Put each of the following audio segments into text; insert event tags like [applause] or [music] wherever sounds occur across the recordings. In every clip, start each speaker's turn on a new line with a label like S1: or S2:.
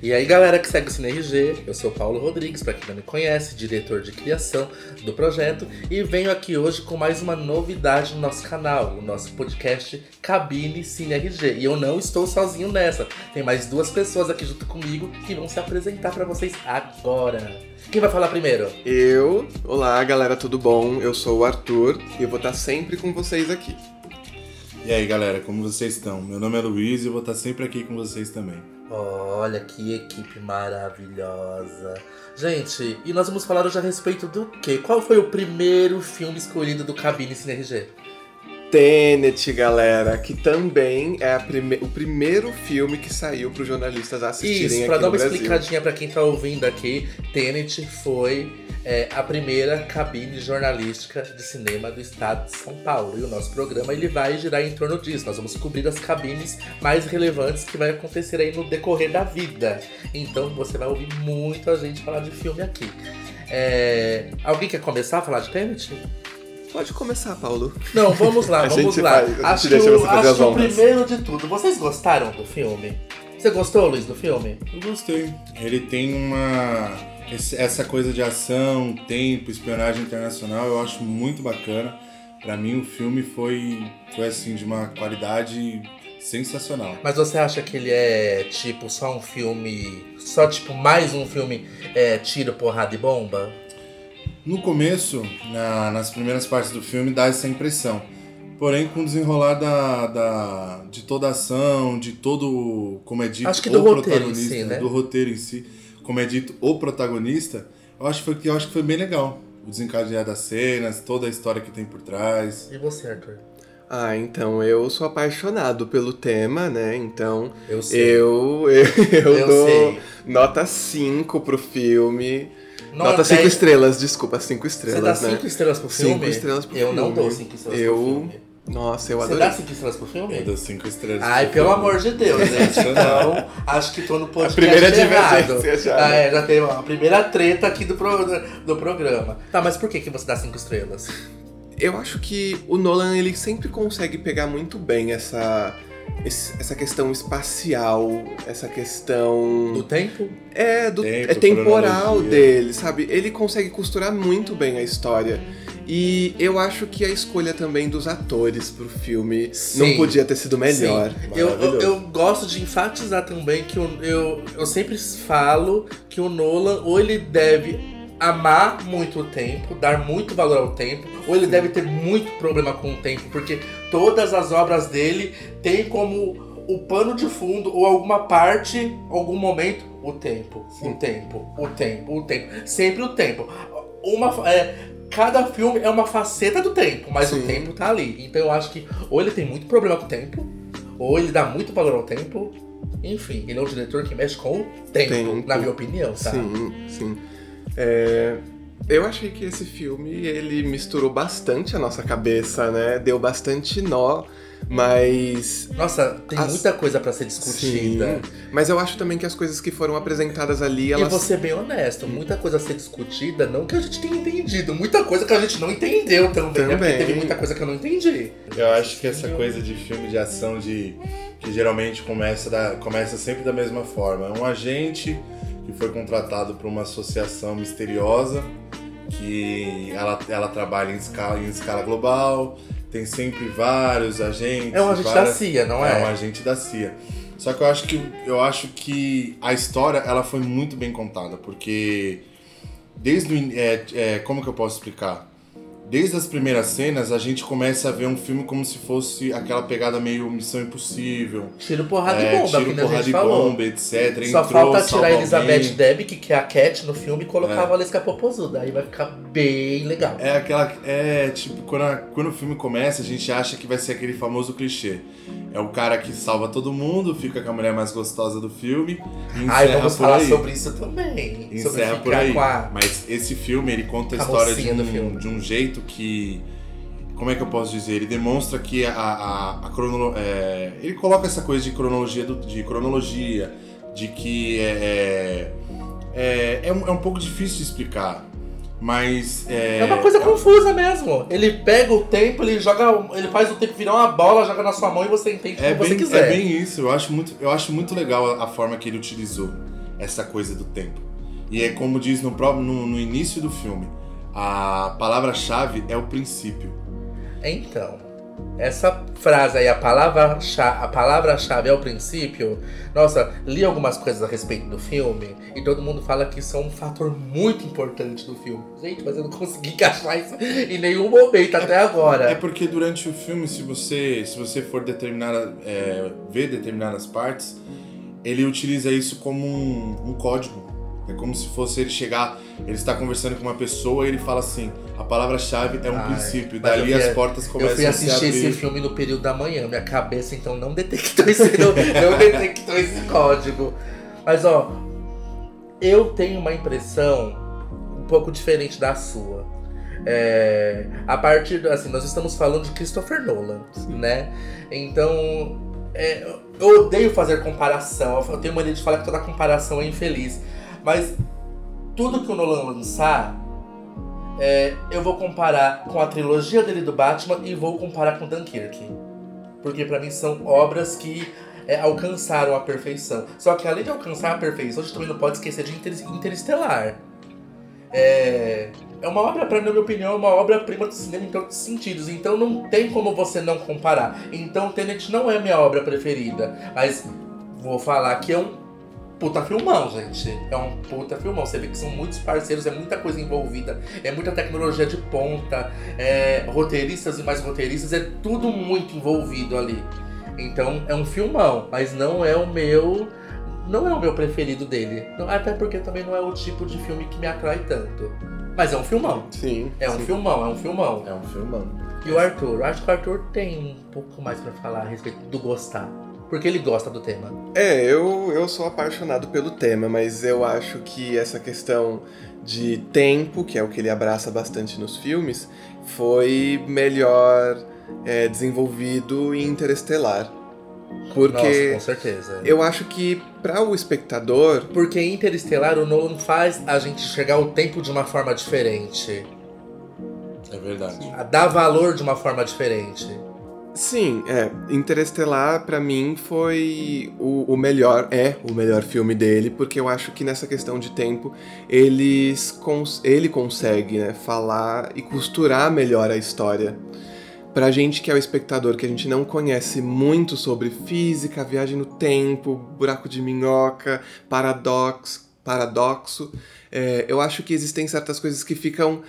S1: E aí, galera que segue o CineRG, eu sou o Paulo Rodrigues, para quem não me conhece, diretor de criação do projeto, e venho aqui hoje com mais uma novidade no nosso canal, o nosso podcast Cabine CineRG. E eu não estou sozinho nessa, tem mais duas pessoas aqui junto comigo que vão se apresentar para vocês agora. Quem vai falar primeiro?
S2: Eu. Olá, galera, tudo bom? Eu sou o Arthur e eu vou estar sempre com vocês aqui.
S3: E aí, galera, como vocês estão? Meu nome é Luiz e eu vou estar sempre aqui com vocês também.
S1: Olha que equipe maravilhosa. Gente, e nós vamos falar hoje a respeito do quê? Qual foi o primeiro filme escolhido do Cabine CineRG?
S2: Tenet, galera, que também é prime o primeiro filme que saiu para os jornalistas assistirem
S1: Isso,
S2: aqui
S1: pra dar uma
S2: Brasil.
S1: explicadinha para quem tá ouvindo aqui, Tenet foi é, a primeira cabine jornalística de cinema do estado de São Paulo. E o nosso programa ele vai girar em torno disso. Nós vamos cobrir as cabines mais relevantes que vai acontecer aí no decorrer da vida. Então você vai ouvir muito a gente falar de filme aqui. É, Alguém quer começar a falar de Tenet?
S2: Pode começar, Paulo.
S1: Não, vamos lá, [laughs]
S2: A
S1: vamos
S2: gente
S1: lá.
S2: vai, a gente
S1: acho que, acho primeiro de tudo, vocês gostaram do filme? Você gostou, Luiz, do filme?
S3: Eu gostei. Ele tem uma. Essa coisa de ação, tempo, espionagem internacional, eu acho muito bacana. Pra mim, o filme foi, foi assim, de uma qualidade sensacional.
S1: Mas você acha que ele é tipo só um filme. Só tipo mais um filme é, tiro, porrada e bomba?
S3: No começo, na- nas primeiras partes do filme, dá essa impressão. Porém, com o desenrolar da, da- de toda a ação, de todo, como é dito,
S1: Acho que
S3: o
S1: do roteiro em
S3: protagonista,
S1: si, né?
S3: do roteiro em si, como é dito, o protagonista, eu acho, que foi, eu acho que foi bem legal. O desencadear das cenas, toda a história que tem por trás.
S1: E você, Arthur?
S2: Ah, então eu sou apaixonado pelo tema, né? Então
S1: Eu sei.
S2: eu, eu, [laughs] eu
S1: Eu
S2: dou
S1: sei.
S2: nota 5 pro filme.
S1: Não,
S2: nota 5
S1: dez-
S2: estrelas, desculpa, 5
S1: Você
S2: estrelas,
S1: dá
S2: né?
S1: 5 estrelas pro filme?
S2: estrelas pro
S1: Eu não
S2: filme.
S1: dou 5 estrelas
S2: Eu-
S1: pro filme.
S2: Nossa, eu
S1: Você
S2: adorei.
S1: dá 5 estrelas pro filme?
S3: Eu dou cinco estrelas.
S1: Ai,
S3: pro
S1: pelo
S3: filme.
S1: amor de Deus, gente. [laughs] Então, acho que tô no podcast
S2: primeira
S1: errado.
S2: divergência já,
S1: Ah,
S2: né?
S1: é, já tem a primeira treta aqui do, pro- do programa. Tá, mas por que, que você dá 5 estrelas?
S2: Eu acho que o Nolan ele sempre consegue pegar muito bem essa essa questão espacial, essa questão
S1: Do tempo?
S2: é do
S3: Tempo,
S2: é temporal dele, sabe? Ele consegue costurar muito bem a história. E eu acho que a escolha também dos atores pro filme
S1: Sim.
S2: não podia ter sido melhor.
S1: Sim. Eu, eu, eu gosto de enfatizar também que o- eu, eu sempre falo que o Nolan ou ele deve amar muito o tempo, dar muito valor ao tempo, ou ele deve ter muito problema com o tempo, porque todas as obras dele têm como o pano de fundo ou alguma parte, algum momento, o tempo, o tempo, o tempo, o tempo, sempre o tempo. Uma é, cada filme é uma faceta do tempo, mas
S2: Sim.
S1: o tempo tá ali. Então eu acho que ou ele tem muito problema com o tempo, ou ele dá muito valor ao tempo. Enfim, ele é um diretor que mexe com o tempo,
S2: Tempo.
S1: na minha opinião, tá?
S2: Sim, sim. É, eu achei que esse filme ele misturou bastante a nossa cabeça, né? Deu bastante nó, mas
S1: Nossa, tem
S2: As-
S1: muita coisa pra ser discutida.
S2: Sim, mas eu acho também que as coisas que foram apresentadas ali,
S1: E
S2: elas.
S1: vou ser bem honesto, muita coisa a ser discutida, não que a gente tenha entendido, muita coisa que a gente não entendeu também, né? Porque
S2: Também.
S1: teve muita coisa que eu não entendi.
S3: Eu acho que essa coisa de filme de ação de que geralmente começa, da, começa sempre da mesma forma. É um agente que foi contratado por uma associação misteriosa que ela, ela trabalha em escala, em escala global, tem sempre vários agentes.
S1: É um agente da
S3: várias-
S1: CIA, não
S3: é
S1: é?
S3: um agente da CIA. Só que eu acho que eu acho que a história ela foi muito bem contada, porque desde o é, é, como que eu posso explicar? Desde as primeiras cenas a gente começa a ver um filme como se fosse aquela pegada meio Missão Impossível,
S1: Tiro porrada
S3: é,
S1: e bomba,
S3: tiro
S1: que nem a
S3: porrada
S1: gente
S3: e
S1: falou.
S3: bomba, etc.
S1: Só
S3: Entrou,
S1: falta tirar a Elizabeth. Debicki, que é a Cat no filme, e colocar
S3: É.
S1: a Valesca Popozuda. Aí vai ficar bem legal.
S3: É aquela. É tipo, quando, a- quando o filme começa, a gente acha que vai ser aquele famoso clichê. É o cara que salva todo mundo, fica com a mulher mais gostosa do filme e
S1: Ai,
S3: encerra
S1: vamos
S3: por
S1: falar
S3: aí.
S1: sobre isso também.
S3: Encerra por aí.
S1: a...
S3: Mas esse filme, ele conta a
S1: a
S3: história de um, de um jeito que. Como é que eu posso dizer? Ele demonstra que a, a, a é, ele coloca essa coisa de cronologia, do- de cronologia, de que é, é, é, é um, é um pouco difícil de explicar. Mas. É,
S1: É uma coisa
S3: é-
S1: confusa mesmo. Ele pega o tempo, ele joga. Ele faz o tempo virar uma bola, joga na sua mão e você entende
S3: É
S1: como você
S3: bem,
S1: quiser.
S3: é bem isso, eu acho muito, eu acho muito legal a, a forma que ele utilizou. essa coisa do tempo. E é como diz no, próprio, no, no início do filme, a palavra-chave é o princípio.
S1: Então, essa frase aí, a palavra a palavra-chave é o princípio. Nossa, li algumas coisas a respeito do filme e todo mundo fala que isso é um fator muito importante do filme. Gente, mas eu não consegui [laughs] encaixar isso em nenhum momento até agora.
S3: É porque durante o filme, se você, se você for determinar, é, ver determinadas partes, ele utiliza isso como um, um código. É como se fosse ele chegar, ele está conversando com uma pessoa e ele fala assim: a palavra-chave é um
S1: Ai,
S3: princípio. Dali
S1: eu fui-
S3: as portas começam
S1: Eu fui
S3: a se
S1: assistir
S3: abrir.
S1: esse filme no período da manhã. Minha cabeça então não detectou esse, não, não [laughs] detectou esse código. Mas ó, eu tenho uma impressão um pouco diferente da sua. É, a partir do- assim, nós estamos falando de Christopher Nolan, né? Então, é, eu odeio fazer comparação. Eu tenho mania de falar que toda comparação é infeliz. Mas tudo que o Nolan lançar, é, eu vou comparar com a trilogia dele do Batman e vou comparar com Dunkirk. Porque pra mim são obras que é, alcançaram a perfeição. Só que além de alcançar a perfeição, a gente também não pode esquecer de Inter Interestelar. É, é uma obra, pra na minha opinião, é uma obra-prima do cinema em todos os sentidos. Então não tem como você não comparar. Então Tenet não é minha obra preferida. Mas vou falar que é um puta filmão, gente. É um puta filmão. Você vê que são muitos parceiros, é muita coisa envolvida, é muita tecnologia de ponta, é roteiristas e mais roteiristas, é tudo muito envolvido ali. Então é um filmão, mas não é o meu. Não é o meu preferido dele. Até porque também não é o tipo de filme que me atrai tanto. Mas é um filmão.
S2: Sim.
S1: É um
S2: sim.
S1: filmão, é um filmão.
S3: É um filmão.
S1: E o Arthur? Eu acho que o Arthur tem um pouco mais pra falar a respeito do gostar. Porque ele gosta do tema.
S2: É, eu, eu sou apaixonado pelo tema, mas eu acho que essa questão de tempo, que é o que ele abraça bastante nos filmes, foi melhor é, desenvolvido em Interestelar.
S1: Nossa,
S2: Porque
S1: com certeza.
S2: eu acho que para o espectador,
S1: Porque em Interestelar o Nolan faz a gente enxergar o tempo de uma forma diferente.
S3: É verdade.
S1: A dar valor de uma forma diferente.
S2: Sim, é, Interestelar pra mim foi o, o melhor, é o melhor filme dele, porque eu acho que nessa questão de tempo eles cons- ele consegue né, falar e costurar melhor a história. Pra gente que é o espectador, que a gente não conhece muito sobre física, viagem no tempo, buraco de minhoca, paradoxo, paradoxo é, eu acho que existem certas coisas que ficam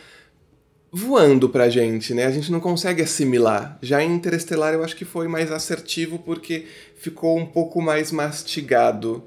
S2: voando pra gente, né? A gente não consegue assimilar. Já em Interestelar eu acho que foi mais assertivo porque ficou um pouco mais mastigado.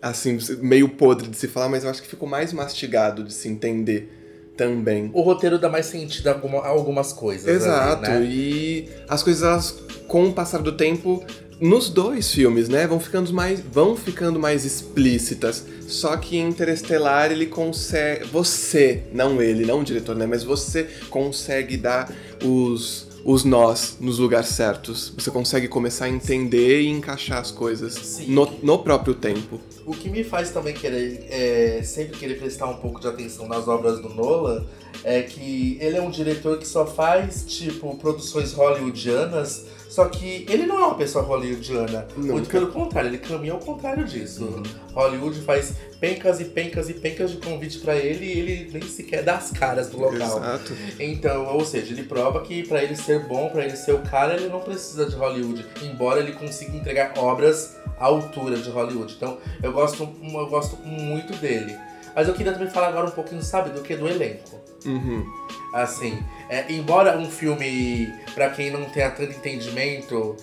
S2: Assim, meio podre de se falar, mas eu acho que ficou mais mastigado de se entender também.
S1: O roteiro dá mais sentido a alguma- a algumas coisas. ali,
S2: Exato,
S1: né?
S2: e as coisas, elas, com o passar do tempo, nos dois filmes, né, vão ficando mais, vão ficando mais explícitas. Só que em Interestelar ele consegue, você, não ele, não o diretor, né, mas você consegue dar os os nós nos lugares certos. Você consegue começar a entender e encaixar as coisas
S1: Sim.
S2: no, no próprio tempo.
S1: O que me faz também querer, é, sempre querer prestar um pouco de atenção nas obras do Nolan é que ele é um diretor que só faz, tipo, produções hollywoodianas, só que ele não é uma pessoa hollywoodiana. Muito
S2: Nunca.
S1: pelo contrário, ele caminha ao contrário disso.
S3: Uhum.
S1: Hollywood faz pencas e pencas e pencas de convite pra ele e ele nem sequer dá as caras do local.
S2: Exato.
S1: Então, ou seja, ele prova que pra ele ser bom, pra ele ser o cara, ele não precisa de Hollywood, embora ele consiga entregar obras à altura de Hollywood. Então, eu gosto, eu gosto muito dele. Mas eu queria também falar agora um pouquinho, sabe, do que do elenco.
S2: Uhum.
S1: Assim, é, embora um filme, pra quem não tenha tanto entendimento,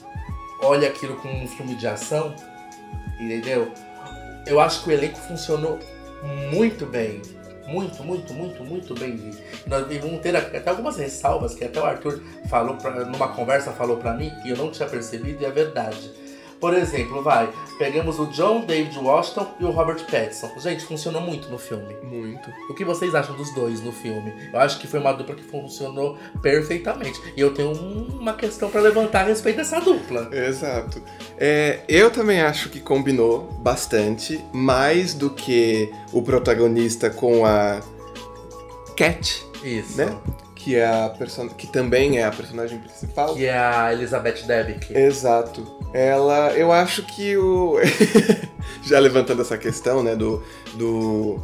S1: olhe aquilo como um filme de ação, entendeu? Eu acho que o elenco funcionou muito bem. Muito, muito, muito, muito bem. E nós vamos ter até algumas ressalvas que até o Arthur falou pra, numa conversa falou pra mim e eu não tinha percebido e é verdade. Por exemplo, vai, pegamos o John David Washington e o Robert Pattinson. Gente, funcionou muito no filme.
S2: Muito.
S1: O que vocês acham dos dois no filme? Eu acho que foi uma dupla que funcionou perfeitamente. E eu tenho um- uma questão pra levantar a respeito dessa dupla.
S2: Exato. É, eu também acho que combinou bastante, mais do que o protagonista com a Cat,
S1: Isso.
S2: né? Que, é a person... que também é a personagem principal.
S1: Que é a Elizabeth Debicki.
S2: Exato. Ela, eu acho que o. [laughs] já levantando essa questão, né, do, do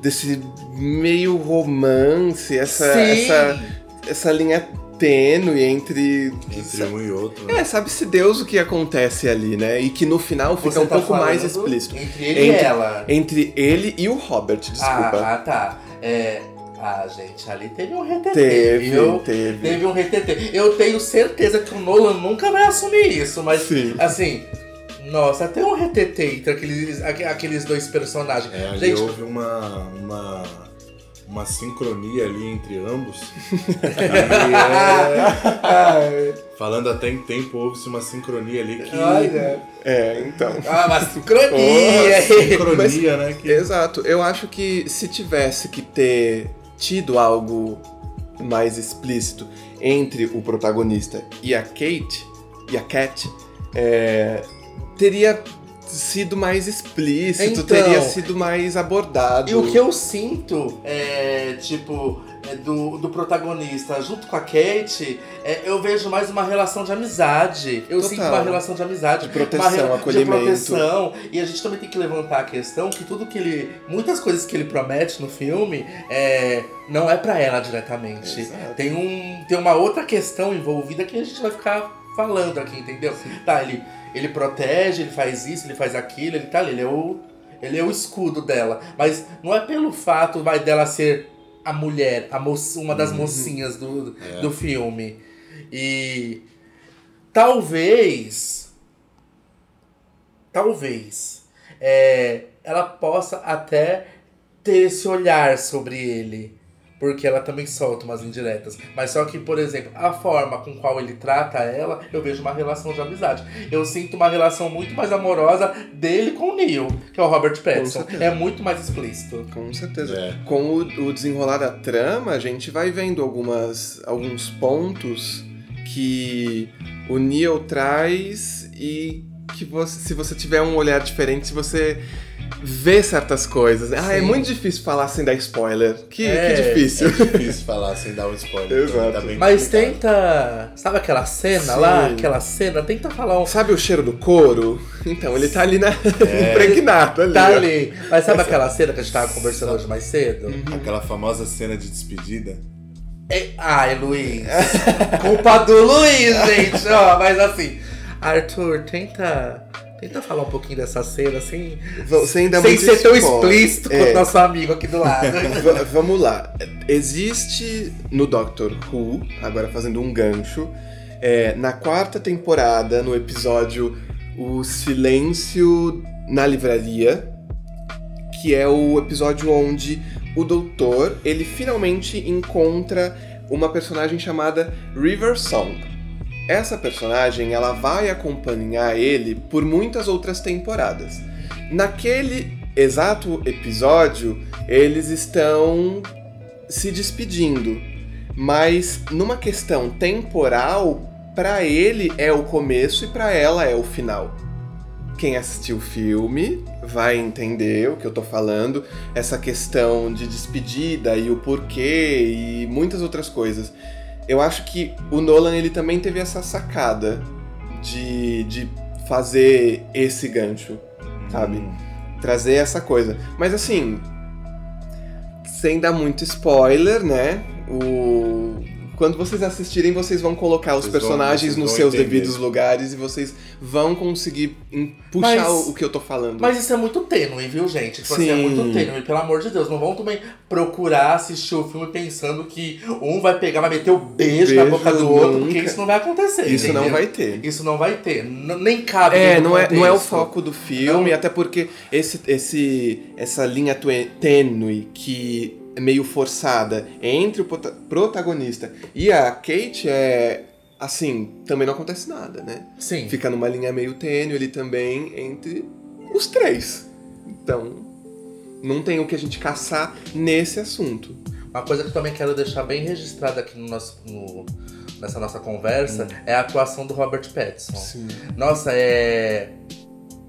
S2: desse meio romance, essa,
S1: Sim.
S2: essa, essa linha tênue entre.
S3: Entre um e outro. né?
S2: É, sabe-se Deus o que acontece ali, né? E que no final fica
S1: Você
S2: um
S1: tá
S2: pouco mais explícito.
S1: Entre ele e
S2: Entre-
S1: ela.
S2: Entre ele e o Robert, desculpa.
S1: Ah, ah, tá. É. Ah, gente, ali teve um retetê,
S2: teve,
S1: viu?
S2: teve.
S1: Teve um retetê. Eu tenho certeza que o Nolan nunca vai assumir isso, mas
S2: Sim.
S1: assim. Nossa, tem um retetê entre aqueles, aque- aqueles dois personagens.
S3: É, ali
S1: gente,
S3: houve uma, uma, uma sincronia ali entre ambos. [laughs] É, falando até em tempo, houve-se uma sincronia ali que.
S1: olha.
S2: É, então.
S1: Ah, uma sincronia.
S2: Porra,
S3: Sincronia, né? Que...
S2: Exato. Eu acho que se tivesse que ter tido algo mais explícito entre o protagonista e a Kate, e a Cat, é, teria sido mais explícito,
S1: Então,
S2: teria sido mais abordado.
S1: E o que eu sinto é, tipo, do, do protagonista junto com a Kate, é, eu vejo mais uma relação de amizade. Eu
S2: Total.
S1: sinto uma relação de amizade.
S2: De proteção,
S1: uma
S2: acolhimento.
S1: De proteção. E a gente também tem que levantar a questão que tudo que ele. Muitas coisas que ele promete no filme é, não é pra ela diretamente.
S2: Exato.
S1: Tem, um, tem uma outra questão envolvida que a gente vai ficar falando aqui, entendeu? Tá, ele, ele protege, ele faz isso, ele faz aquilo, ele tá ali, ele é o. Ele é o escudo dela. Mas não é pelo fato vai, dela ser a mulher, a moça, uma das mocinhas do, do filme. E talvez. Talvez. é, ela possa até ter esse olhar sobre ele. Porque ela também solta umas indiretas. Mas só que, por exemplo, a forma com qual ele trata ela, eu vejo uma relação de amizade. Eu sinto uma relação muito mais amorosa dele com o Neil, que é o Robert Pattinson. É muito mais explícito.
S2: Com certeza.
S3: É.
S2: Com o, o desenrolar da trama, a gente vai vendo algumas, alguns pontos que o Neo traz e que você, se você tiver um olhar diferente, se você vê certas coisas. Ah, é muito difícil falar sem dar spoiler. Que,
S1: É.
S2: que difícil.
S3: É difícil falar sem dar um spoiler. então
S2: Exato.
S3: tá
S1: Mas tenta. Sabe aquela cena
S2: Sim.
S1: lá? Aquela cena? Tenta falar um.
S2: Sabe o cheiro do couro? Então, ele tá ali na...
S3: É. [laughs]
S2: impregnado ali.
S1: Tá ali. Mas sabe aquela cena que a gente tava conversando hoje mais cedo?
S3: Aquela famosa cena de despedida.
S1: É... Ai, Luiz. Culpa do Luiz, gente. Ó, mas assim. Arthur, tenta. Tenta falar um pouquinho dessa cena sem,
S2: Sem dar
S1: sem ser tão
S2: spoiler.
S1: explícito
S2: É.
S1: quanto nosso amigo aqui do lado. [laughs]
S2: V- vamos lá. Existe no Doctor Who, agora fazendo um gancho, é, na quarta temporada, no episódio O Silêncio na Livraria, que é o episódio onde o doutor, ele finalmente encontra uma personagem chamada River Song. Essa personagem, ela vai acompanhar ele por muitas outras temporadas. Naquele exato episódio, eles estão se despedindo, mas numa questão temporal, pra ele é o começo e pra ela é o final. Quem assistiu o filme vai entender o que eu tô falando, essa questão de despedida e o porquê e muitas outras coisas. Eu acho que o Nolan ele também teve essa sacada de, de fazer esse gancho, sabe?
S3: Hum.
S2: trazer essa coisa. Mas assim, sem dar muito spoiler, né? O quando vocês assistirem, vocês vão colocar os
S3: Vocês vão-
S2: personagens
S3: vocês
S2: nos
S3: vão
S2: seus
S3: entender.
S2: devidos lugares e vocês vão conseguir puxar
S1: Mas-
S2: o, que eu tô falando.
S1: Mas isso é muito tênue, viu, gente? Tipo assim, é
S2: Sim.
S1: muito tênue. Pelo amor de Deus, não vão também procurar assistir o filme pensando que um vai pegar, vai meter o beijo, na
S2: Beijo
S1: boca do outro,
S2: nunca.
S1: porque isso não vai acontecer.
S2: Isso não
S1: entendeu?
S2: vai ter.
S1: Isso não vai ter. N- nem cabe.
S2: É, não é, não é o foco do filme,
S1: Não.
S2: até porque esse, esse, essa linha tênue que meio forçada entre o prota- protagonista e a Kate é assim, também não acontece nada, né?
S1: Sim.
S2: Fica numa linha meio tênue ali também entre os três. Então, não tem o que a gente caçar nesse assunto.
S1: Uma coisa que eu também quero deixar bem registrada aqui no nosso, no- nessa nossa conversa é a atuação do Robert Pattinson.
S2: Sim.
S1: Nossa, é.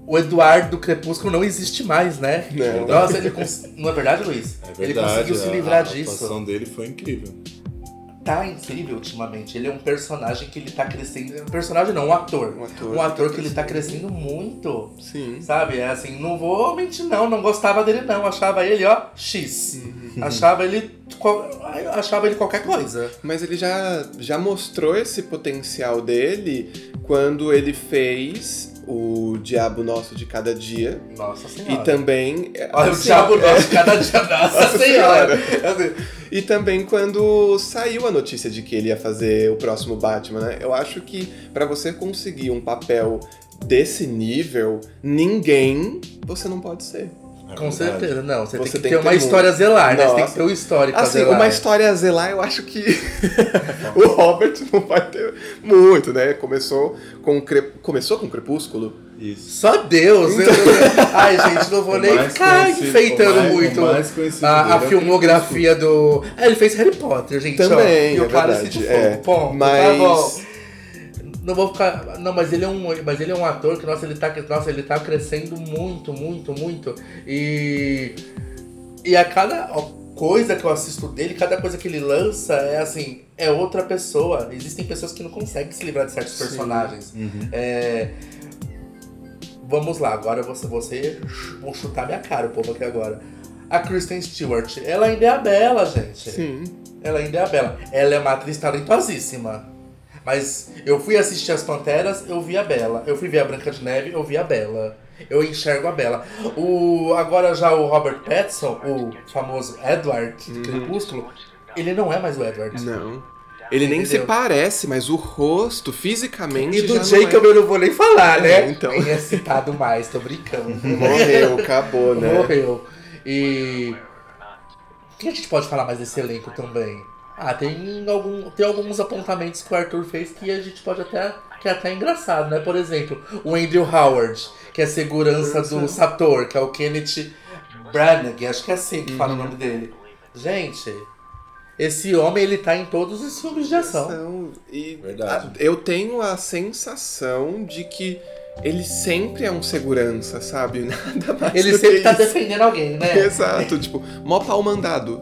S1: O Eduardo do Crepúsculo não existe mais, né?
S2: Não.
S1: Nossa, ele cons... Não é verdade, Luiz?
S3: É
S1: ele
S3: verdade.
S1: conseguiu se
S3: a-
S1: livrar
S3: a
S1: disso.
S3: atuação dele foi incrível.
S1: tá incrível ultimamente. Ele é um personagem que ele tá crescendo. Um personagem não, um ator.
S2: Um ator.
S1: Um ator que ele tá crescendo muito.
S2: Sim.
S1: Sabe? É assim, não vou mentir, não. Não gostava dele, não. Achava ele, ó, X. Achava ele. Achava ele qualquer coisa.
S2: Mas ele já, já mostrou esse potencial dele quando ele fez o Diabo Nosso de Cada Dia.
S1: Nossa
S2: E
S1: senhora.
S2: também.
S1: Olha o
S2: assim,
S1: diabo
S2: é,
S1: nosso cada dia. [laughs] Nossa,
S2: Nossa
S1: senhora.
S2: E também quando saiu a notícia de que ele ia fazer o próximo Batman, né? Eu acho que pra você conseguir um papel desse nível, ninguém você não pode ser.
S3: É
S1: Com
S3: verdade.
S1: certeza, não. Você,
S2: Você
S1: tem que
S2: tem
S1: ter
S2: que
S1: uma
S2: ter
S1: história a zelar, né? Você tem que ter um histórico a
S2: Assim,
S1: zelar.
S2: uma história a zelar, eu acho que [laughs] o Robert não vai ter muito, né? Começou com Cre... começou com Crepúsculo.
S3: Isso.
S1: Só Deus! eu- Ai, gente, não vou
S3: O
S1: nem ficar enfeitando
S3: o mais- o
S1: muito a, a
S3: é o
S1: filmografia do. Ah, ele fez Harry Potter, gente. ó.
S2: Também,
S1: e o
S2: é
S1: cara
S2: verdade,
S1: se
S2: é. Mas-
S1: tá bom. Não vou ficar. Não, mas ele é um. Mas ele é um ator que, nossa, ele tá, nossa, ele tá crescendo muito, muito, muito. E. E a cada coisa que eu assisto dele, cada coisa que ele lança é assim, é outra pessoa. Existem pessoas que não conseguem se livrar de certos
S2: Sim.
S1: personagens.
S3: Uhum.
S1: É, Vamos lá, agora você, você vou chutar minha cara, o povo aqui agora. A Kristen Stewart, ela ainda é a Bela, gente.
S2: Sim.
S1: Ela ainda é a Bela. Ela é uma atriz talentosíssima. Mas eu fui assistir as Panteras, eu vi a Bela. Eu fui ver a Branca de Neve, eu vi a Bela. Eu enxergo a Bela. O, agora já o Robert Pattinson, o famoso Edward de Crepúsculo, ele não é mais o Edward.
S2: Não. Ele nem
S1: Entendeu?
S2: se parece, mas o rosto, fisicamente.
S1: E do Jacob
S2: é.
S1: eu não vou nem falar, né?
S2: É, então.
S1: Nem é citado mais, tô brincando. [laughs]
S2: Morreu, acabou, né?
S1: Morreu. E. O que a gente pode falar mais desse elenco também? Ah, tem, algum, tem alguns apontamentos que o Arthur fez que a gente pode até. que é até engraçado, né? Por exemplo, o Andrew Howard, que é segurança do Sator, que é o Kenneth Branagh, acho que é assim que fala o nome dele. Gente, esse homem ele tá em todos os filmes de ação.
S2: E
S3: Verdade.
S2: a- eu tenho a sensação de que ele sempre é um segurança, sabe? [laughs] Nada mais
S1: Ele
S2: do
S1: sempre
S2: que
S1: tá
S2: isso.
S1: defendendo alguém, né? [laughs]
S2: Exato, tipo, mó pau mandado.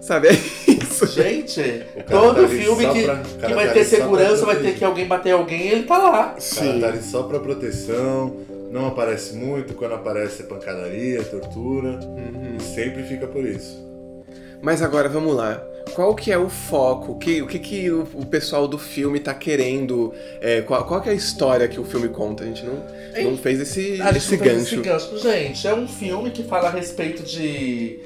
S2: Sabe? [laughs] Isso.
S1: Gente, todo
S3: tá
S1: filme que,
S3: pra-
S1: que vai
S3: tá
S1: ter segurança, vai ter que alguém bater alguém, ele tá lá.
S3: O cara tá ali só pra proteção, não aparece muito, quando aparece é pancadaria, tortura,
S2: Uhum.
S3: e sempre fica por isso.
S2: Mas agora vamos lá. Qual que é o foco? O que, o que, que o, o pessoal do filme tá querendo? é, qual, qual que é a história que o filme conta? A gente não, não fez esse, esse gancho.
S1: esse gancho. Gente, é um filme que fala a respeito de,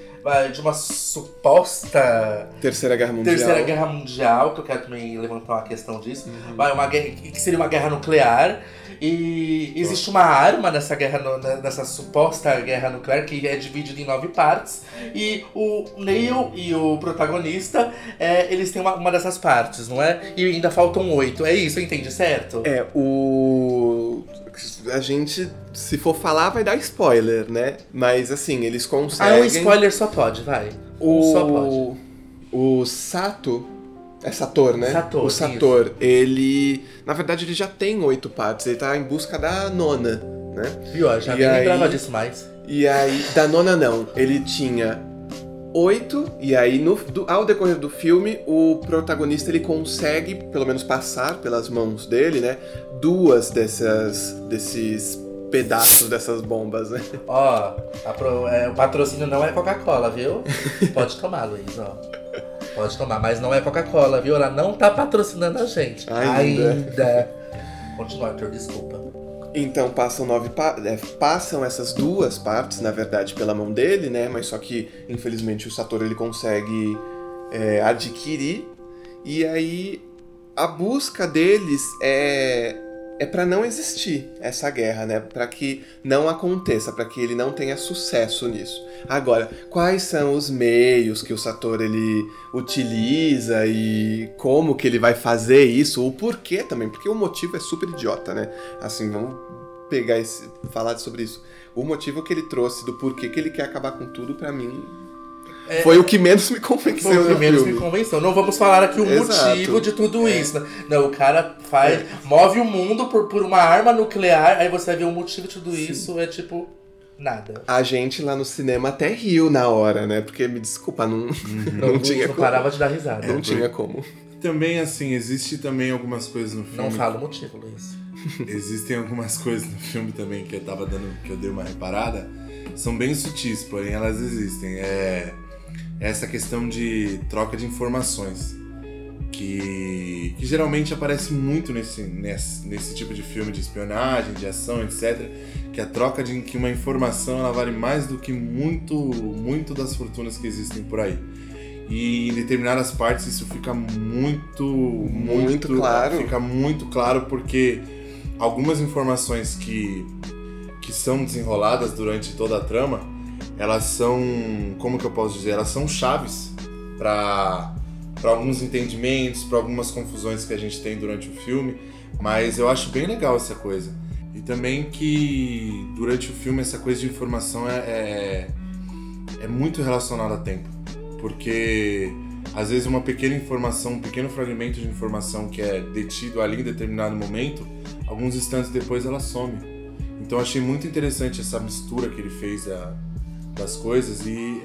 S1: de uma suposta
S2: Terceira Guerra Mundial.
S1: Terceira Guerra Mundial, que eu quero também levantar uma questão disso. Vai, uma guerra, que seria uma guerra nuclear. E existe uma arma nessa guerra, nessa suposta guerra nuclear que é dividida em nove partes. E o Neil e o protagonista, é, eles têm uma, uma dessas partes, não é? E ainda faltam oito. É isso, entende certo?
S2: É, o. A gente, se for falar, vai dar spoiler, né? Mas assim, eles
S1: Ah,
S2: conseguem.
S1: um spoiler só pode, vai.
S2: O,
S1: só pode.
S2: o Sato. É Sator, né?
S1: Sator,
S2: o Sator, ele. Na verdade, ele já tem oito partes, ele tá em busca da nona, né?
S1: Viu? Eu já
S2: E
S1: nem
S2: aí-
S1: lembrava disso mais.
S2: E aí. Da nona não. Ele tinha oito, e aí no, do- ao decorrer do filme, o protagonista ele consegue, pelo menos, passar pelas mãos dele, né? Duas dessas. desses pedaços dessas bombas, né?
S1: Ó, pro- é, o patrocínio não é Coca-Cola, viu? Pode tomar, Luiz, ó. Pode tomar, mas não é Coca-Cola, viu? Ela não tá patrocinando a gente.
S2: Ainda.
S1: Ainda. Continua, Arthur, desculpa.
S2: Então passam nove pa- é, passam essas duas partes, na verdade, pela mão dele, né? Mas só que infelizmente o Satoru ele consegue é, adquirir e aí a busca deles é é para não existir essa guerra, né? Para que não aconteça, para que ele não tenha sucesso nisso. Agora, quais são os meios que o Satoru ele utiliza e como que ele vai fazer isso, o porquê também, porque o motivo é super idiota, né? Assim, vamos pegar esse, falar sobre isso. O motivo que ele trouxe do porquê que ele quer acabar com tudo, pra mim,
S1: É,
S2: foi o que menos me convenceu
S1: Foi o que
S2: no
S1: menos
S2: filme.
S1: me convenceu. Não vamos falar aqui o
S2: Exato.
S1: motivo de tudo isso. né? Não, o cara faz. Move o mundo por, por uma arma nuclear, aí você vai ver o motivo de tudo isso, é tipo. Nada.
S2: A gente lá no cinema até riu na hora, né? Porque, me desculpa, não, não,
S1: Não,
S2: tinha
S1: não
S2: como.
S1: parava de dar risada.
S2: Não tinha como.
S3: também, assim, existe também algumas coisas no filme.
S1: Não fala o motivo, Luiz. [laughs]
S3: Existem algumas coisas no filme também que eu tava dando, que eu dei uma reparada. São bem sutis, porém elas existem. É essa questão de troca de informações. Que, que geralmente aparece muito nesse, nesse, nesse tipo de filme de espionagem, de ação, etc. Que a troca de que uma informação ela vale mais do que muito, muito das fortunas que existem por aí. E em determinadas partes isso fica muito, muito,
S2: Muito claro.
S3: Fica muito claro porque algumas informações que, que são desenroladas durante toda a trama, elas são, como que eu posso dizer, elas são chaves para para alguns entendimentos, para algumas confusões que a gente tem durante o filme, mas eu acho bem legal essa coisa. E também que durante o filme essa coisa de informação é, é, é muito relacionada a tempo, porque às vezes uma pequena informação, um pequeno fragmento de informação que é detido ali em determinado momento, alguns instantes depois ela some. Então achei muito interessante essa mistura que ele fez da- das coisas e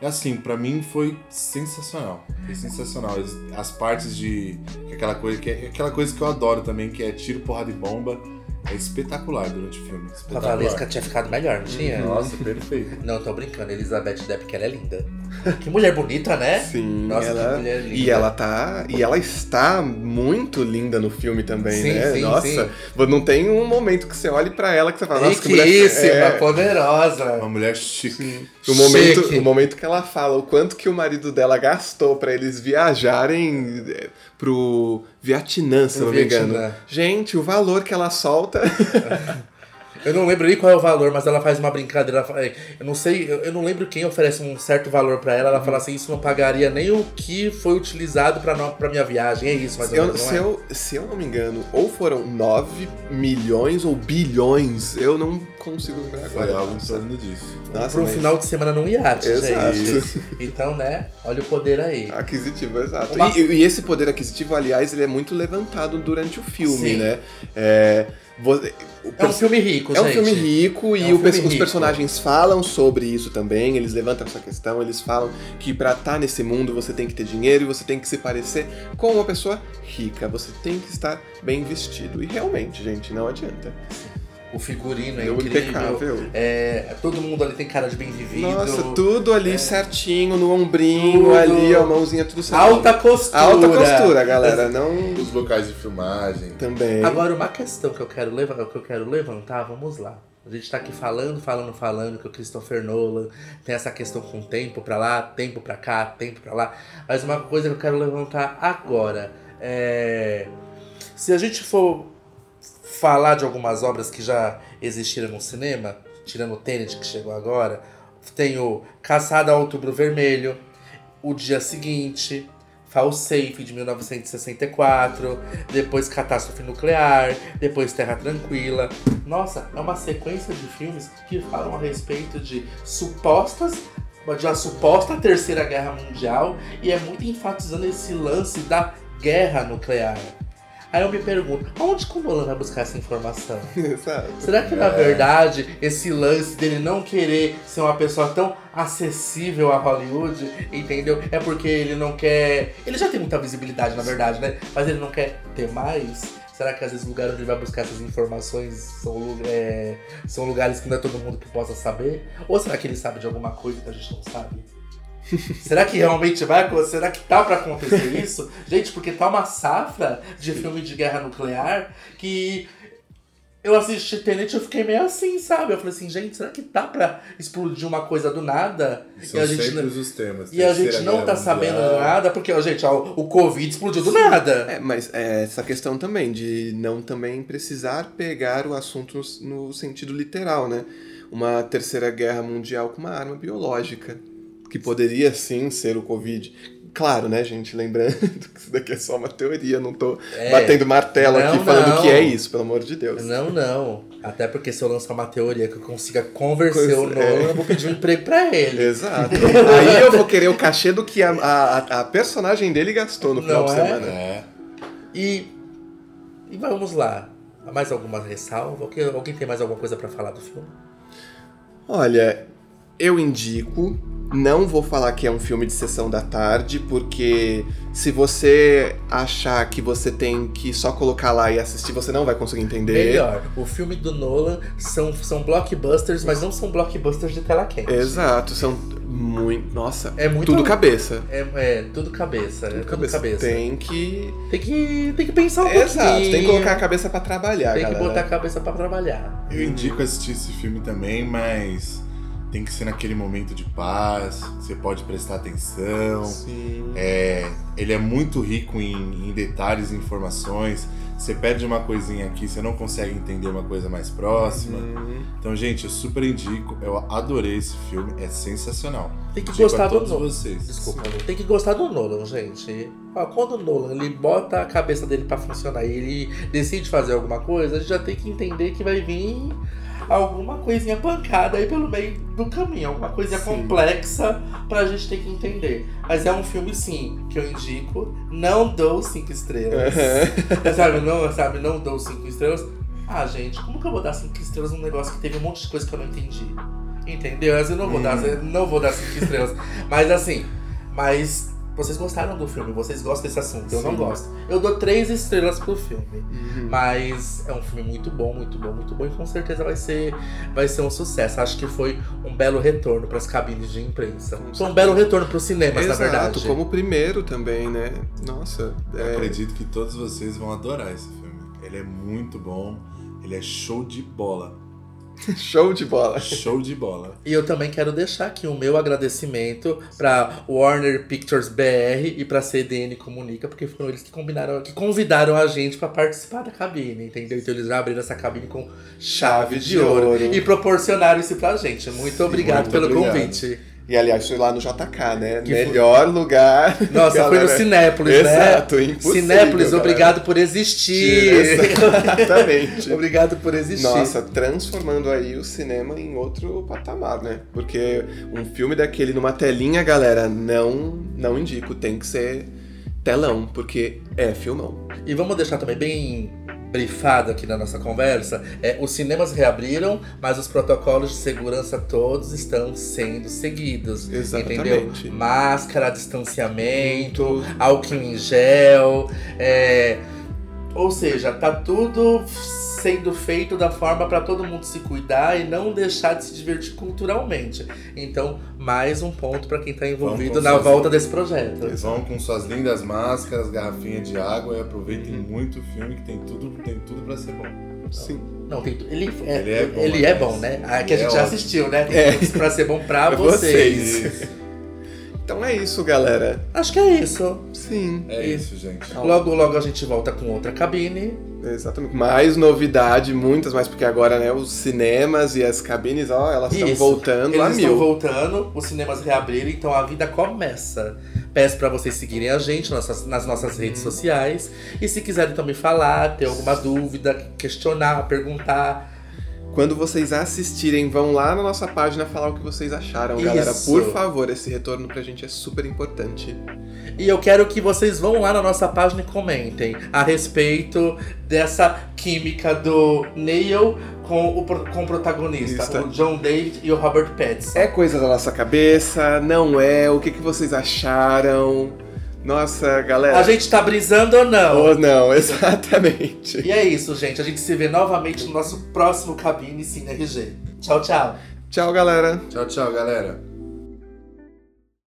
S3: é assim, pra mim foi sensacional. Foi sensacional. As, as partes de que aquela coisa que é aquela coisa que eu adoro também, que é tiro, porrada e bomba, é espetacular durante o filme.
S1: A
S3: Espetacular.
S1: Valesca tinha ficado melhor, não tinha?
S3: Nossa, perfeito.
S1: Não, tô brincando. Elizabeth Depp, que ela é linda. Que mulher bonita, né?
S2: Sim,
S1: Nossa,
S2: ela...
S1: que mulher linda.
S2: e ela tá. E ela está muito linda no filme também,
S1: Sim,
S2: né?
S1: sim,
S2: Nossa, não tem um momento que você olhe pra ela que você fala, nossa, que mulher
S1: Riquíssima,
S2: é,
S1: poderosa.
S3: Uma mulher chique.
S2: o momento,
S1: Chique.
S2: o momento que ela fala o quanto que o marido dela gastou pra eles viajarem é, pro Vietnã, se não me engano. Gente, o valor que ela solta. [laughs]
S1: Eu não lembro nem qual é o valor, mas ela faz uma brincadeira. fala- Eu não sei, eu eu não lembro quem oferece um certo valor pra ela. Ela fala assim: Isso não pagaria nem o que foi utilizado pra, no- pra minha viagem. É isso, mas
S2: Eu- se, eu, se eu não me engano, ou foram 9 milhões ou bilhões, eu não consigo lembrar agora.
S3: Foi algo em torno disso.
S2: Nossa,
S1: Pra um
S2: mas-
S1: final de semana num iate,
S2: Exato.
S1: gente. [laughs] Então, né? Olha o poder aí.
S2: Aquisitivo, exato.
S1: Uma-
S2: E, e esse poder aquisitivo, aliás, ele é muito levantado durante o filme,
S1: Sim.
S2: né? É,
S1: É um
S2: pers-
S1: filme rico,
S2: é um
S1: gente.
S2: filme rico e
S1: É um filme
S2: os personagens falam sobre isso também, eles levantam essa questão, eles falam que pra estar nesse mundo você tem que ter dinheiro e você tem que se parecer com uma pessoa rica, você tem que estar bem vestido. E realmente, gente, não adianta.
S1: O figurino é
S2: É
S1: incrível.
S2: impecável.
S1: É, todo mundo ali tem cara de bem vivido.
S2: Nossa, tudo ali
S1: É.
S2: certinho, no ombrinho,
S1: Tudo.
S2: ali, ó, mãozinha tudo certinho.
S1: Alta costura.
S2: Alta costura, galera, não...
S3: Os locais de filmagem.
S2: Também.
S1: Agora, uma questão que eu quero levantar, que eu quero levantar, vamos lá. A gente tá aqui falando, falando, falando que o Christopher Nolan tem essa questão com tempo pra lá, tempo pra cá, tempo pra lá. Mas uma coisa que eu quero levantar agora é. Se a gente for falar de algumas obras que já existiram no cinema, tirando o Tenet que chegou agora, tem o Caçada ao Outubro Vermelho, O Dia Seguinte, Fall Safe de 1964, depois Catástrofe Nuclear, depois Terra Tranquila. Nossa, é uma sequência de filmes que falam a respeito de supostas de uma suposta terceira guerra mundial e é muito enfatizando esse lance da guerra nuclear. Aí eu me pergunto, onde que o Nolan vai buscar essa informação? [laughs] Será que na verdade esse lance dele não querer ser uma pessoa tão acessível a Hollywood, entendeu? É porque ele não quer. Ele já tem muita visibilidade, na verdade, né? Mas ele não quer ter mais? Será que às vezes o lugar onde ele vai buscar essas informações são, é, são lugares que não é todo mundo que possa saber? Ou será que ele sabe de alguma coisa que a gente não sabe? Será que realmente vai acontecer? Será que tá pra acontecer isso? Gente, porque tá uma safra de filme de guerra nuclear que eu assisti Tenet e eu fiquei meio assim, sabe? Eu falei assim, gente, será que dá pra explodir uma coisa do nada?
S3: São
S1: e a gente,
S3: sempre
S1: não-
S3: os temas.
S1: e a gente não tá sabendo
S3: Mundial.
S1: nada, porque, ó, gente, ó, o Covid explodiu do nada.
S2: É, mas é essa questão também de não também precisar pegar o assunto no, no sentido literal, né? Uma terceira guerra mundial com uma arma biológica, que poderia sim ser o Covid. Claro, né, gente? Lembrando [laughs] que isso daqui é só uma teoria, não tô
S1: É.
S2: batendo martelo aqui
S1: Não,
S2: falando
S1: não.
S2: que é isso, pelo amor de Deus.
S1: Não, não. Até porque se eu lançar uma teoria que eu consiga convencer o
S2: Coisa- é.
S1: Nolan, eu vou pedir um emprego pra ele.
S2: Exato. [laughs] Aí eu vou querer o cachê do que a, a, a personagem dele gastou no final
S1: Não
S2: de
S1: é?
S2: semana.
S3: É.
S1: E, e vamos lá. Mais alguma ressalva? Alguém, alguém tem mais alguma coisa pra falar do filme?
S2: Olha, Eu indico. Não vou falar que é um filme de sessão da tarde, porque se você achar que você tem que só colocar lá e assistir, você não vai conseguir entender.
S1: Melhor, o filme do Nolan são, são blockbusters, mas não são blockbusters de tela quente.
S2: Exato, são muito. Nossa,
S1: É muito.
S2: tudo cabeça.
S1: É, é, tudo cabeça. é tudo cabeça.
S2: Tem que.
S1: Tem que, tem que pensar um
S2: Exato,
S1: pouquinho.
S2: tem que colocar a cabeça pra trabalhar,
S1: Tem que
S2: galera.
S1: botar a cabeça pra trabalhar.
S3: Eu indico assistir esse filme também, mas tem que ser naquele momento de paz, você pode prestar atenção.
S2: Sim.
S3: É, ele é muito rico em, em detalhes e informações. Você perde uma coisinha aqui, você não consegue entender uma coisa mais próxima.
S2: Hum,
S3: Então, gente, eu super indico. Eu adorei esse filme, é sensacional.
S1: Tem que
S3: Indico
S1: gostar do Nolan.
S3: vocês.
S1: Desculpa, tem que gostar do Nolan, gente. Quando o Nolan ele bota a cabeça dele pra funcionar e ele decide fazer alguma coisa, a gente já tem que entender que vai vir alguma coisinha pancada aí pelo meio do caminho, alguma coisinha
S2: Sim.
S1: complexa pra gente ter que entender. Mas é um filme, sim, que eu indico. Não dou cinco estrelas. sabe, não, sabe, não dou cinco estrelas. Ah, gente, como que eu vou dar cinco estrelas num negócio que teve um monte de coisa que eu não entendi? Entendeu? Mas eu não vou dar, eu não vou dar cinco estrelas. Mas assim, mas vocês gostaram do filme, vocês gostam desse assunto, eu não
S2: Sim.
S1: gosto. Eu dou três estrelas pro filme.
S2: Uhum.
S1: Mas é um filme muito bom, muito bom, muito bom e com certeza vai ser, vai ser um sucesso. Acho que foi um belo retorno para as cabines de imprensa.
S2: Com
S1: Foi um belo retorno para os cinemas, na
S2: Exato,
S1: verdade.
S2: como o primeiro também, né? Nossa,
S3: Eu
S2: é,
S3: acredito que todos vocês vão adorar esse filme. Ele é muito bom, ele é show de bola. [laughs]
S2: show de bola.
S3: Show de bola.
S1: E eu também quero deixar aqui o meu agradecimento para Warner Pictures BR e para CDN Comunica, porque foram eles que combinaram, que convidaram a gente para participar da cabine, entendeu? Então eles já abriram essa cabine com chave de,
S2: de
S1: ouro,
S2: ouro.
S1: e proporcionaram isso pra gente. Muito obrigado
S3: muito
S1: pelo
S3: obrigado.
S1: convite.
S2: E aliás, foi lá no JK, né?
S1: Que
S2: Melhor lugar.
S1: Nossa, foi no [laughs]
S2: Galera,
S1: Cinépolis,
S2: Exato,
S1: né?
S2: impossível,
S1: Cinépolis,
S2: galera.
S1: obrigado por existir. [laughs]
S2: Exatamente.
S1: obrigado por existir.
S2: Nossa, transformando aí o cinema em outro patamar, né? Porque um filme daquele numa telinha, galera, não, não indico, tem que ser telão, porque é filmão.
S1: E vamos deixar também bem brifado aqui na nossa conversa, é, os cinemas reabriram, mas os protocolos de segurança todos estão sendo seguidos.
S2: Exatamente.
S1: Entendeu? Máscara, distanciamento, álcool em gel, é, ou seja, tá tudo sendo feito da forma para todo mundo se cuidar e não deixar de se divertir culturalmente. Então, mais um ponto para quem tá envolvido na volta desse projeto.
S3: Vão com suas lindas máscaras, garrafinha de água e aproveitem muito o filme que tem tudo, tem tudo para ser bom.
S2: Sim.
S1: Não, tem, ele, é,
S3: Ele é bom,
S1: ele é
S3: mas-
S1: bom, né? Ah, que a gente
S3: é
S1: já
S3: ótimo.
S1: assistiu, né? Tem
S2: É.
S1: tudo pra ser bom pra [laughs]
S2: Pra
S1: vocês.
S2: vocês. Então é isso, galera.
S1: Acho que é isso.
S2: Sim.
S3: É isso, gente.
S1: Logo, logo a gente volta com outra cabine.
S2: Exatamente. Mais novidade, muitas mais, porque agora, né, os cinemas e as cabines, ó, elas estão voltando
S1: Eles
S2: a
S1: estão
S2: mil.
S1: voltando, os cinemas reabriram, então a vida começa. Peço pra vocês seguirem a gente nas nossas, nas nossas redes sociais. E se quiserem também falar, ter alguma dúvida, questionar, perguntar.
S2: Quando vocês assistirem, vão lá na nossa página falar o que vocês acharam, galera.
S1: Isso.
S2: Por favor, esse retorno pra gente é super importante.
S1: E eu quero que vocês vão lá na nossa página e comentem a respeito dessa química do Neil com o, com o protagonista,
S2: Isso.
S1: o John David e o Robert Pattinson.
S2: É coisa da nossa cabeça? Não é? O que, que vocês acharam? Nossa, galera.
S1: A gente tá brisando ou não?
S2: Ou não, [laughs] exatamente.
S1: E é isso, gente. A gente se vê novamente no nosso próximo Cabine Cine RG. Tchau, tchau.
S2: Tchau, galera.
S3: Tchau, tchau, galera.